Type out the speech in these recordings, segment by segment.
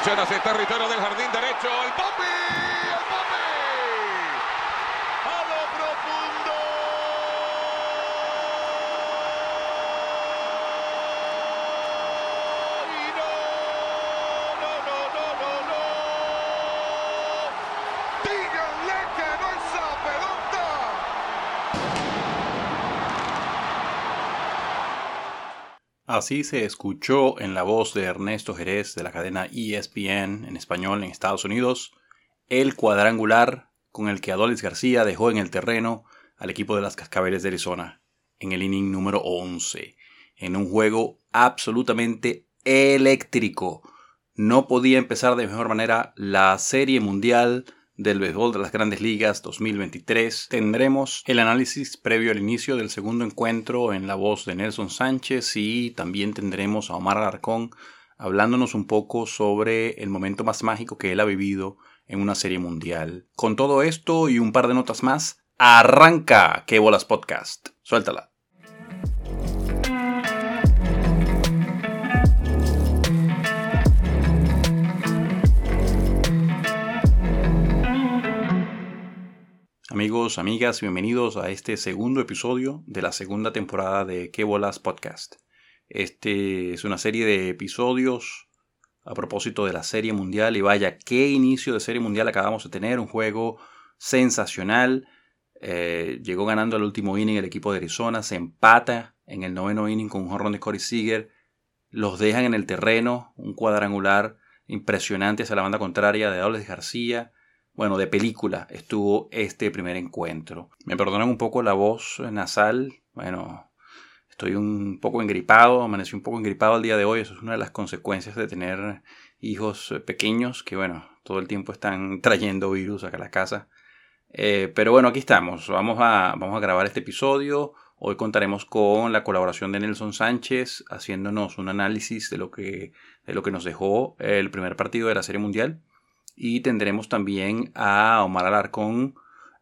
Dirección hacia el territorio del jardín derecho. El Popi. El Popi. A lo profundo. Y no. No, no, no, no, no. Díganle que no es esa pelota. Así se escuchó en la voz de Ernesto Jerez de la cadena ESPN en español en Estados Unidos el cuadrangular con el que Adolis García dejó en el terreno al equipo de las Cascabeles de Arizona en el inning número 11, en un juego absolutamente eléctrico. No podía empezar de mejor manera la Serie Mundial del Béisbol de las Grandes Ligas 2023. Tendremos el análisis previo al inicio del segundo encuentro en la voz de Nelson Sánchez y también tendremos a Omar Alarcón hablándonos un poco sobre el momento más mágico que él ha vivido en una serie mundial. Con todo esto y un par de notas más, arranca Que Bolas Podcast. Suéltala. Amigos, amigas, bienvenidos a este segundo episodio de la segunda temporada de Qué Bolas Podcast. Este es una serie de episodios a propósito de la Serie Mundial y vaya, qué inicio de Serie Mundial acabamos de tener, un juego sensacional. Eh, llegó ganando el último inning el equipo de Arizona, se empata en el noveno inning con un jorrón de Corey Seager, los dejan en el terreno, un cuadrangular impresionante hacia la banda contraria de Adoles García bueno, de película estuvo este primer encuentro. Me perdonan un poco la voz nasal, bueno, estoy un poco engripado, amanecí un poco engripado el día de hoy, eso es una de las consecuencias de tener hijos pequeños que, bueno, todo el tiempo están trayendo virus acá a la casa. Eh, pero bueno, aquí estamos, vamos a, vamos a grabar este episodio. Hoy contaremos con la colaboración de Nelson Sánchez haciéndonos un análisis de lo que, de lo que nos dejó el primer partido de la Serie Mundial. Y tendremos también a Omar Alarcón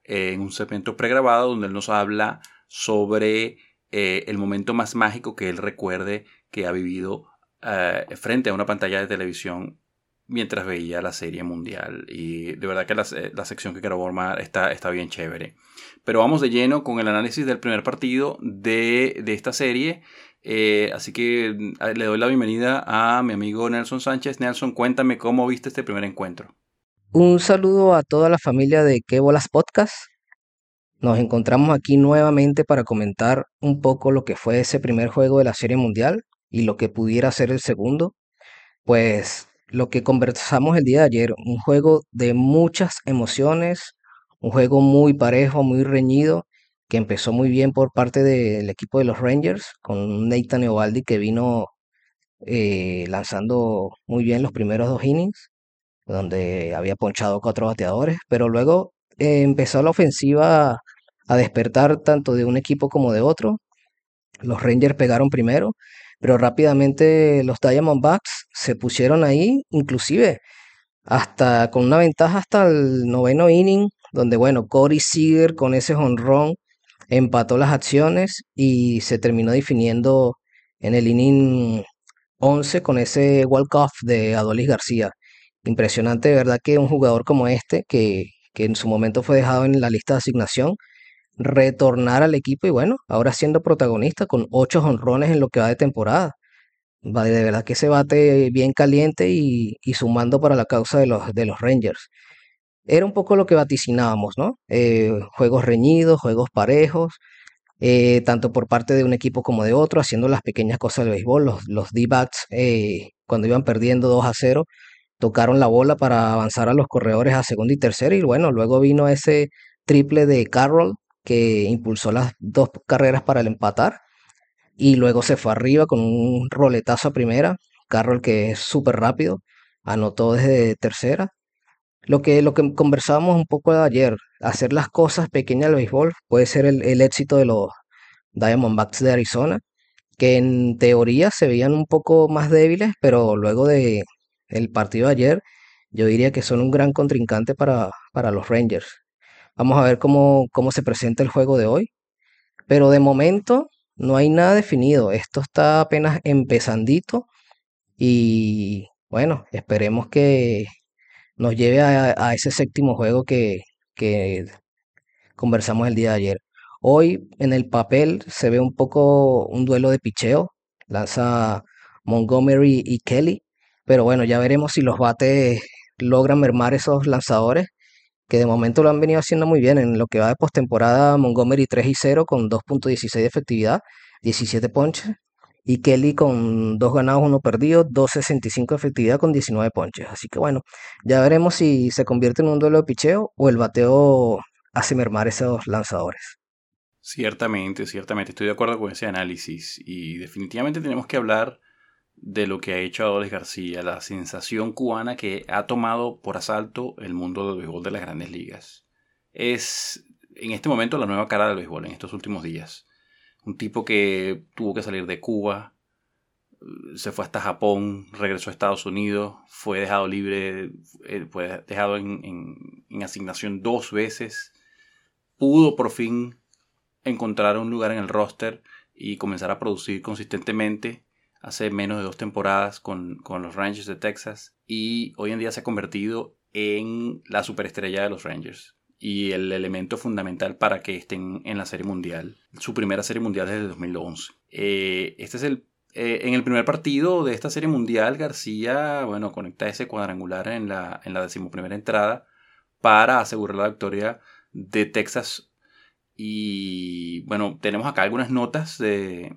eh, en un segmento pregrabado donde él nos habla sobre eh, el momento más mágico que él recuerde que ha vivido eh, frente a una pantalla de televisión mientras veía la serie mundial. Y de verdad que la, la sección que quiero Omar está, está bien chévere. Pero vamos de lleno con el análisis del primer partido de, de esta serie. Así que le doy la bienvenida a mi amigo Nelson Sánchez. Nelson, cuéntame cómo viste este primer encuentro. Un saludo a toda la familia de Qué Bolas Podcast. Nos encontramos aquí nuevamente para comentar un poco lo que fue ese primer juego de la Serie Mundial y lo que pudiera ser el segundo. Pues lo que conversamos el día de ayer, un juego de muchas emociones, un juego muy parejo, muy reñido, que empezó muy bien por parte del equipo de los Rangers, con Nathan Eovaldi que vino eh, lanzando muy bien los primeros dos innings donde había ponchado cuatro bateadores, pero luego eh, empezó la ofensiva a despertar tanto de un equipo como de otro. Los Rangers pegaron primero, pero rápidamente los Diamondbacks se pusieron ahí, inclusive hasta con una ventaja hasta el noveno inning, donde bueno, Corey Seager con ese jonrón empató las acciones y se terminó definiendo en el inning 11 con ese walk-off de Adolis García. Impresionante, de verdad, que un jugador como este, que, que en su momento fue dejado en la lista de asignación, retornar al equipo y bueno, ahora siendo protagonista con ocho honrones en lo que va de temporada. De verdad que se bate bien caliente y, y, sumando para la causa de los, de los Rangers. Era un poco lo que vaticinábamos, ¿no? Eh, juegos reñidos, juegos parejos, eh, tanto por parte de un equipo como de otro, haciendo las pequeñas cosas del béisbol. Los, los D-backs, eh, cuando iban perdiendo 2 a 0, tocaron la bola para avanzar a los corredores a segunda y tercera y bueno, luego vino ese triple de Carroll que impulsó las dos carreras para el empatar y luego se fue arriba con un roletazo a primera, Carroll que es súper rápido, anotó desde tercera. Lo que, lo que conversábamos un poco ayer, hacer las cosas pequeñas del béisbol puede ser el éxito de los Diamondbacks de Arizona, que en teoría se veían un poco más débiles, pero luego de, el partido de ayer, yo diría que son un gran contrincante para, para los Rangers. Vamos a ver cómo, cómo se presenta el juego de hoy. Pero de momento no hay nada definido. Esto está apenas empezandito. Y bueno, esperemos que nos lleve a, a ese séptimo juego que, que conversamos el día de ayer. Hoy en el papel se ve un poco un duelo de picheo, lanza Montgomery y Kelly, pero bueno, ya veremos si los bates logran mermar esos lanzadores, que de momento lo han venido haciendo muy bien. En lo que va de postemporada, Montgomery 3 y 0 con 2.16 de efectividad, 17 ponches. Y Kelly con 2 ganados, 1 perdido, 2.65 de efectividad con 19 ponches. Así que bueno, ya veremos si se convierte en un duelo de picheo o el bateo hace mermar esos lanzadores. Ciertamente, ciertamente, estoy de acuerdo con ese análisis y definitivamente tenemos que hablar de lo que ha hecho Adoles García, la sensación cubana que ha tomado por asalto el mundo del béisbol de las grandes ligas. Es en este momento la nueva cara del béisbol en estos últimos días. Un tipo que tuvo que salir de Cuba, se fue hasta Japón, regresó a Estados Unidos, fue dejado libre, eh, fue dejado en, en asignación dos veces, pudo por fin encontrar un lugar en el roster y comenzar a producir consistentemente hace menos de dos temporadas con, los Rangers de Texas y hoy en día se ha convertido en la superestrella de los Rangers y el elemento fundamental para que estén en la Serie Mundial, su primera Serie Mundial desde 2011. Eh, este es el eh, en el primer partido de esta Serie Mundial, García, bueno, conecta ese cuadrangular en la, en la decimoprimera entrada para asegurar la victoria de Texas y bueno, tenemos acá algunas notas de,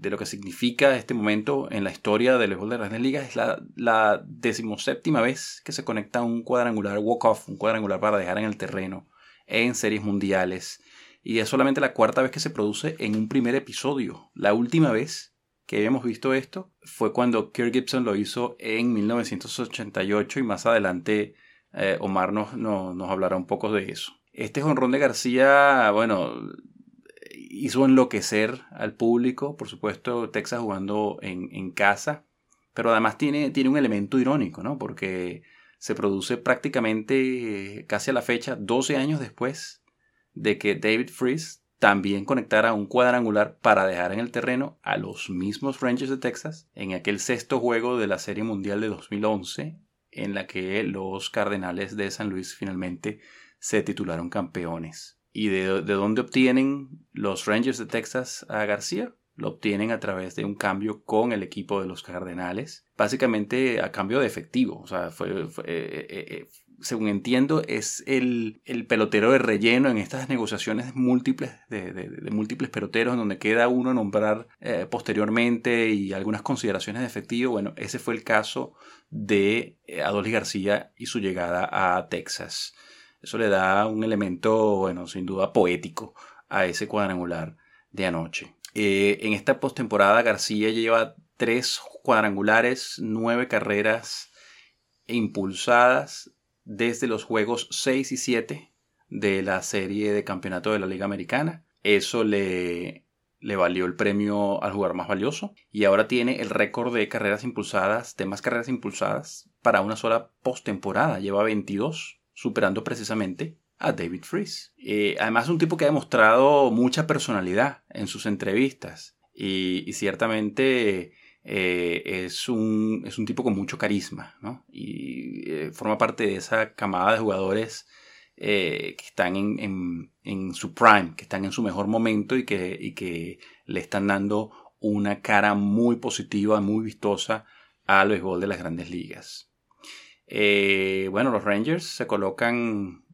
lo que significa este momento en la historia del béisbol de las ligas. Es la, la decimoséptima vez que se conecta un cuadrangular walk-off, un cuadrangular para dejar en el terreno en series mundiales. Y es solamente la cuarta vez que se produce en un primer episodio. La última vez que habíamos visto esto fue cuando Kirk Gibson lo hizo en 1988 y más adelante eh, Omar nos, nos hablará un poco de eso. Este jonrón de García, bueno, hizo enloquecer al público, por supuesto, Texas jugando en, casa, pero además tiene, tiene un elemento irónico, ¿no? Porque se produce prácticamente eh, casi a la fecha, 12 años después de que David Freeze también conectara un cuadrangular para dejar en el terreno a los mismos Rangers de Texas en aquel sexto juego de la Serie Mundial de 2011 en la que los Cardenales de San Luis finalmente se titularon campeones. ¿Y de, dónde obtienen los Rangers de Texas a García? Lo obtienen a través de un cambio con el equipo de los Cardenales, básicamente a cambio de efectivo. O sea, fue, eh, eh, eh, según entiendo, es el, pelotero de relleno en estas negociaciones múltiples de, múltiples peloteros, donde queda uno nombrar posteriormente y algunas consideraciones de efectivo. Bueno, ese fue el caso de Adolis García y su llegada a Texas. Eso le da un elemento, bueno, sin duda poético a ese cuadrangular de anoche. Eh, en esta postemporada García lleva tres cuadrangulares, nueve carreras impulsadas desde los juegos 6 y 7 de la serie de campeonato de la Liga Americana. Eso le, le valió el premio al jugador más valioso y ahora tiene el récord de carreras impulsadas, de más carreras impulsadas para una sola postemporada. Lleva 22 superando precisamente a David Freeze. Eh, además un tipo que ha demostrado mucha personalidad en sus entrevistas y, ciertamente eh, es, un, es, un, tipo con mucho carisma y eh, forma parte de esa camada de jugadores que están en, en, su prime, que están en su mejor momento y que, y que le están dando una cara muy positiva, muy vistosa al béisbol de las grandes ligas. Eh, bueno, los Rangers se colocan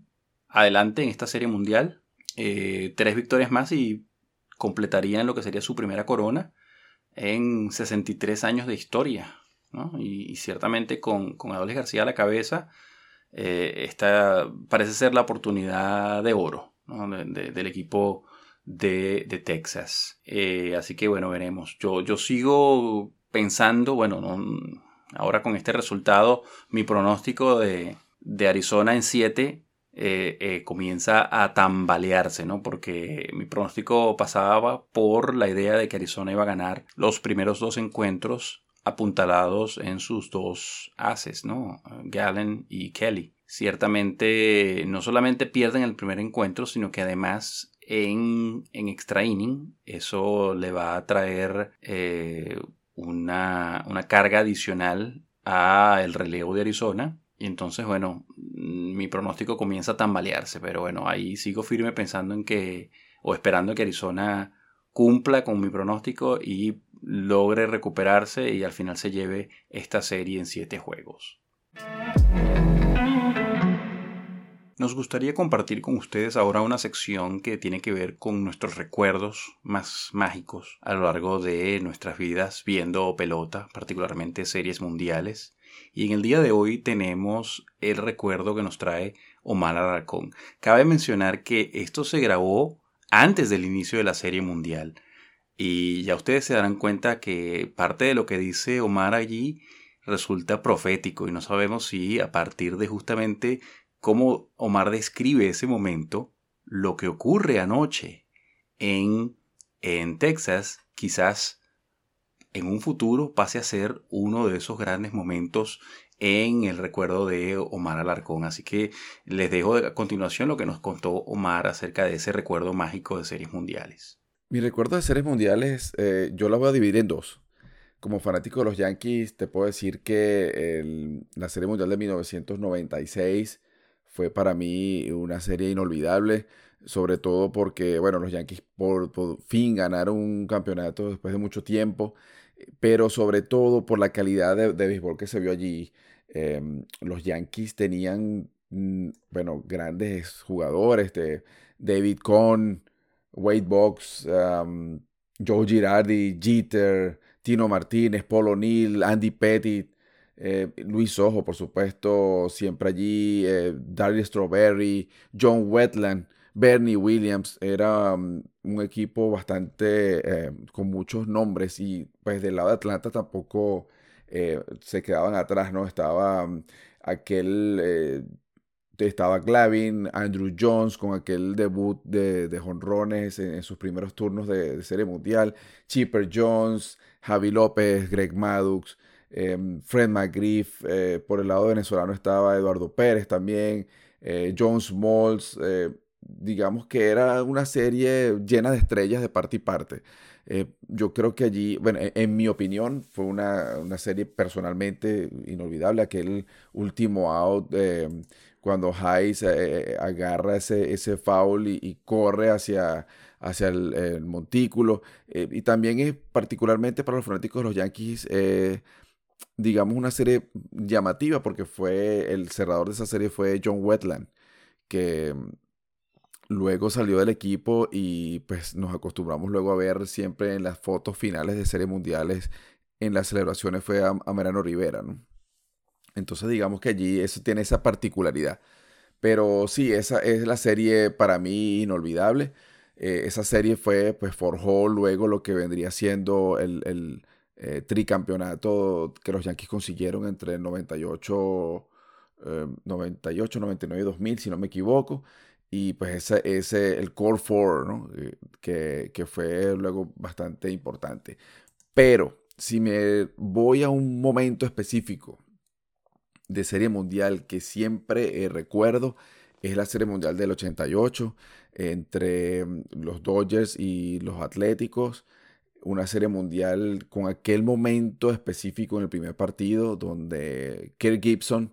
adelante en esta serie mundial. Eh, tres victorias más y completarían lo que sería su primera corona en 63 años de historia. Y, ciertamente con, con Adolis García a la cabeza, eh, esta parece ser la oportunidad de oro del equipo de, Texas. así que bueno, veremos. Yo, yo sigo pensando, bueno, no, Ahora con este resultado, mi pronóstico de, Arizona en 7 eh, eh, comienza a tambalearse, ¿no? Porque mi pronóstico pasaba por la idea de que Arizona iba a ganar los primeros dos encuentros apuntalados en sus dos haces, ¿no? Gallen y Kelly. Ciertamente no solamente pierden el primer encuentro, sino que además en, en extra inning eso le va a traer eh, una, carga adicional a el relevo de Arizona. Y entonces, bueno, mm, mi pronóstico comienza a tambalearse, pero bueno, ahí sigo firme pensando en que, o esperando que Arizona cumpla con mi pronóstico y logre recuperarse y al final se lleve esta serie en siete juegos. Nos gustaría compartir con ustedes ahora una sección que tiene que ver con nuestros recuerdos más mágicos a lo largo de nuestras vidas viendo pelota, particularmente series mundiales. Y en el día de hoy tenemos el recuerdo que nos trae Omar Alarcón. Cabe mencionar que esto se grabó antes del inicio de la serie mundial. Y ya ustedes se darán cuenta que parte de lo que dice Omar allí resulta profético y no sabemos si a partir de justamente cómo Omar describe ese momento, lo que ocurre anoche en, en Texas, quizás en un futuro pase a ser uno de esos grandes momentos en el recuerdo de Omar Alarcón. Así que les dejo a continuación lo que nos contó Omar acerca de ese recuerdo mágico de series mundiales. Mi recuerdo de series mundiales, eh, yo la voy a dividir en dos. Como fanático de los Yankees, te puedo decir que la Serie Mundial de 1996 fue para mí una serie inolvidable, sobre todo porque, bueno, los Yankees por, fin ganaron un campeonato después de mucho tiempo, pero sobre todo por la calidad de, béisbol que se vio allí. Em, los Yankees tenían, mm, bueno, grandes jugadores, de David Cohn, Wade Box, Joe Girardi, Jeter, Tino Martínez, Paul O'Neill, Andy Pettit, eh, Luis Ojo, por supuesto, siempre allí, eh, Strawberry, John Wetland, Bernie Williams, era um, un equipo bastante eh, con muchos nombres y pues del lado de Atlanta tampoco eh, se quedaban atrás, ¿no? Estaba um, aquel, estaba Glavin, Andrew Jones con aquel debut de, de jonrones en, sus primeros turnos de, de Serie Mundial, Chipper Jones, Javi López, Greg Maddux. Em, Fred McGriff, eh, por el lado venezolano estaba Eduardo Pérez también, eh, John Smalls, eh, digamos que era una serie llena de estrellas de parte y parte. yo creo que allí, bueno, e, en, mi opinión, fue una, serie personalmente inolvidable. Aquel último out, cuando Hayes agarra ese, ese foul y, corre hacia, hacia el, montículo. y también es particularmente para los fanáticos de los Yankees digamos, una serie llamativa porque fue el cerrador de esa serie fue John Wetland, que mm, luego salió del equipo y pues nos acostumbramos luego a ver siempre en las fotos finales de series mundiales, en las celebraciones fue a, Merano Rivera, ¿no? Entonces digamos que allí eso tiene esa particularidad. Pero sí, esa es la serie para mí inolvidable. Eh, esa serie fue, pues forjó luego lo que vendría siendo el eh, tricampeonato que los Yankees consiguieron entre el 98, 98, 99 y 2000, si no me equivoco. Y pues ese, ese el Core Four, ¿no? Eh, que, que fue luego bastante importante. Pero si me voy a un momento específico de Serie Mundial que siempre eh, recuerdo, es la Serie Mundial del 88 entre mm, los Dodgers y los Atléticos una serie mundial con aquel momento específico en el primer partido donde Kirk Gibson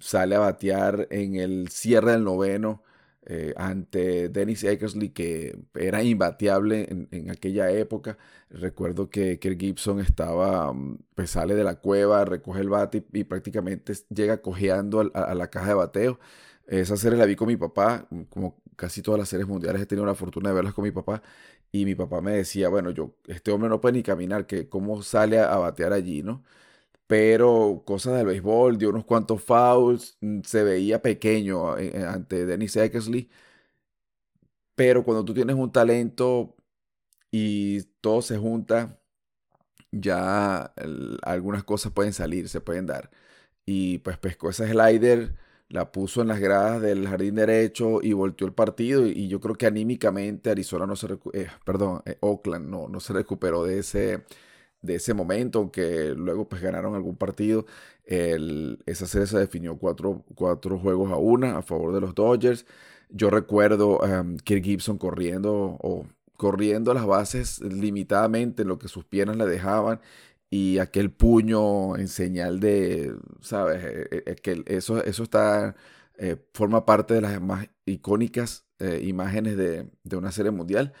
sale a batear en el cierre del noveno eh, ante Dennis Eckersley que era imbateable en, aquella época. Recuerdo que Kirk Gibson estaba, mm, pues sale de la cueva, recoge el bate y, prácticamente llega cojeando a, la caja de bateo. Esa serie la vi con mi papá, como casi todas las series mundiales he tenido la fortuna de verlas con mi papá y mi papá me decía, bueno, yo, este hombre no puede ni caminar, que cómo sale a, batear allí, ¿no? Pero cosas del béisbol, dio unos cuantos fouls, mm, se veía pequeño eh, eh, ante Dennis Eckersley. Pero cuando tú tienes un talento y todo se junta, ya algunas cosas pueden salir, se pueden dar. Y pues pescó ese slider la puso en las gradas del jardín derecho y volteó el partido y, yo creo que anímicamente Arizona no se eh, perdón, eh, Oakland no, no se recuperó de ese, de ese momento, aunque luego pues ganaron algún partido. El, esa serie se definió cuatro, cuatro, juegos a una a favor de los Dodgers. Yo recuerdo um, Kirk Gibson corriendo o corriendo las bases limitadamente en lo que sus piernas le dejaban y aquel puño en señal de, ¿sabes? Eh, eh, que eso, eso está, forma parte de las más icónicas imágenes de, de, una serie mundial.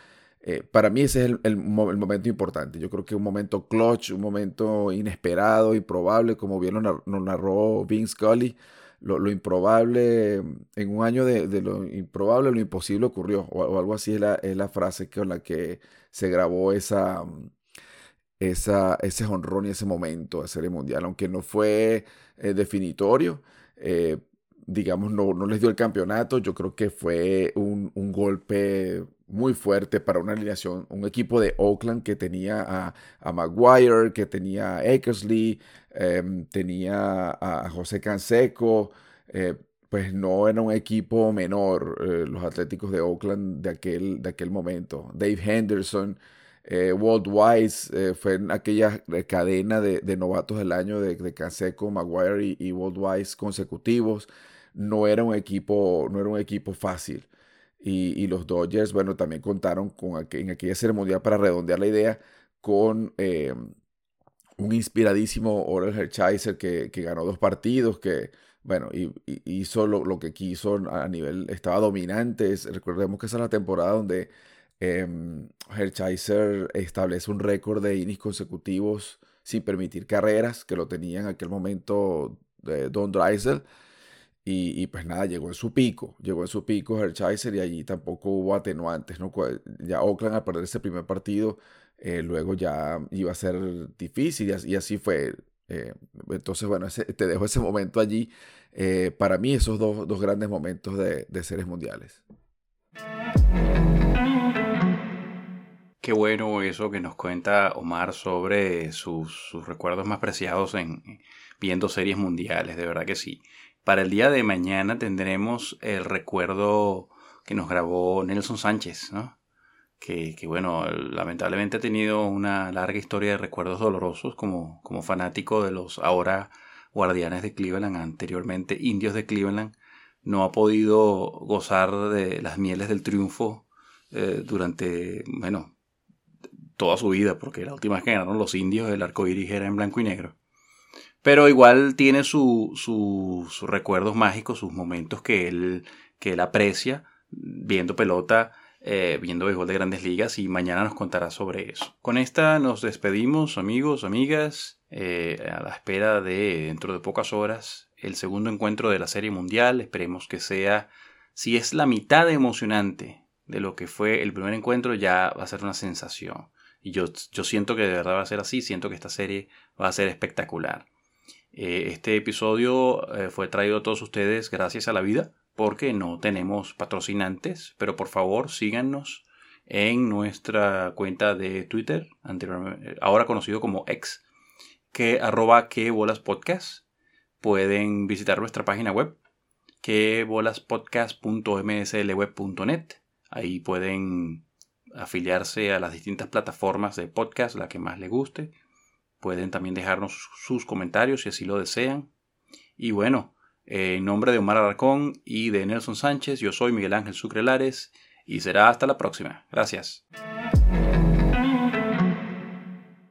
para mí ese es el, el, momento importante. Yo creo que un momento clutch, un momento inesperado, improbable, como bien lo, narró Vince Scully lo, improbable, en un año de, lo improbable, lo imposible ocurrió, o, algo así es la, es la, frase con la que se grabó esa, esa, ese honrón y ese momento de Serie Mundial, aunque no fue eh, definitorio. Eh, digamos, no, no, les dio el campeonato. Yo creo que fue un, un, golpe muy fuerte para una alineación, un equipo de Oakland que tenía a, a Maguire, que tenía a Eckersley, Em, tenía a José Canseco, eh, pues no era un equipo menor, eh, los Atléticos de Oakland de aquel, de aquel momento. Dave Henderson, eh, Walt Wise, fue en aquella cadena de, novatos del año de, Canseco, Maguire y, y, Walt Wise consecutivos. No era un equipo, no era un equipo fácil. Y, los Dodgers, bueno, también contaron con en aquella serie mundial para redondear la idea con em, un inspiradísimo Oral Hershiser que, ganó dos partidos, que bueno, y, hizo lo, que quiso a nivel, estaba dominante. recordemos que esa es la temporada donde eh, establece un récord de innings consecutivos sin permitir carreras, que lo tenía en aquel momento de Don Dreisel. Y, pues nada, llegó en su pico, llegó en su pico Hershiser y allí tampoco hubo atenuantes, ¿no? Ya Oakland al perder ese primer partido eh, luego ya iba a ser difícil y así, fue. Eh, entonces, bueno, te dejo ese momento allí. Eh, para mí, esos dos, dos grandes momentos de, de, seres mundiales. Qué bueno eso que nos cuenta Omar sobre sus, recuerdos más preciados en viendo series mundiales, de verdad que sí. Para el día de mañana tendremos el recuerdo que nos grabó Nelson Sánchez, ¿no? que, bueno, lamentablemente ha tenido una larga historia de recuerdos dolorosos como, como fanático de los ahora guardianes de Cleveland, anteriormente indios de Cleveland, no ha podido gozar de las mieles del triunfo eh, durante, bueno, toda su vida, porque la última vez que ganaron los indios el arco iris era en blanco y negro. Pero igual tiene sus recuerdos mágicos, sus momentos que él, que él aprecia viendo pelota eh, viendo béisbol de grandes ligas y mañana nos contará sobre eso. Con esta nos despedimos amigos, amigas, eh, a la espera de dentro de pocas horas el segundo encuentro de la Serie Mundial. Esperemos que sea, si es la mitad emocionante de lo que fue el primer encuentro, ya va a ser una sensación. Y yo, yo siento que de verdad va a ser así, siento que esta serie va a ser espectacular. Eh, este episodio fue traído a todos ustedes gracias a la vida porque no tenemos patrocinantes, pero por favor síganos en nuestra cuenta de Twitter, ahora conocido como X, que arroba que bolas podcast. Pueden visitar nuestra página web, que bolaspodcast.mslweb.net. Ahí pueden afiliarse a las distintas plataformas de podcast, la que más les guste. Pueden también dejarnos sus comentarios si así lo desean. Y bueno, en nombre de Omar Alarcón y de Nelson Sánchez, yo soy Miguel Ángel Sucre Lares y será hasta la próxima. Gracias.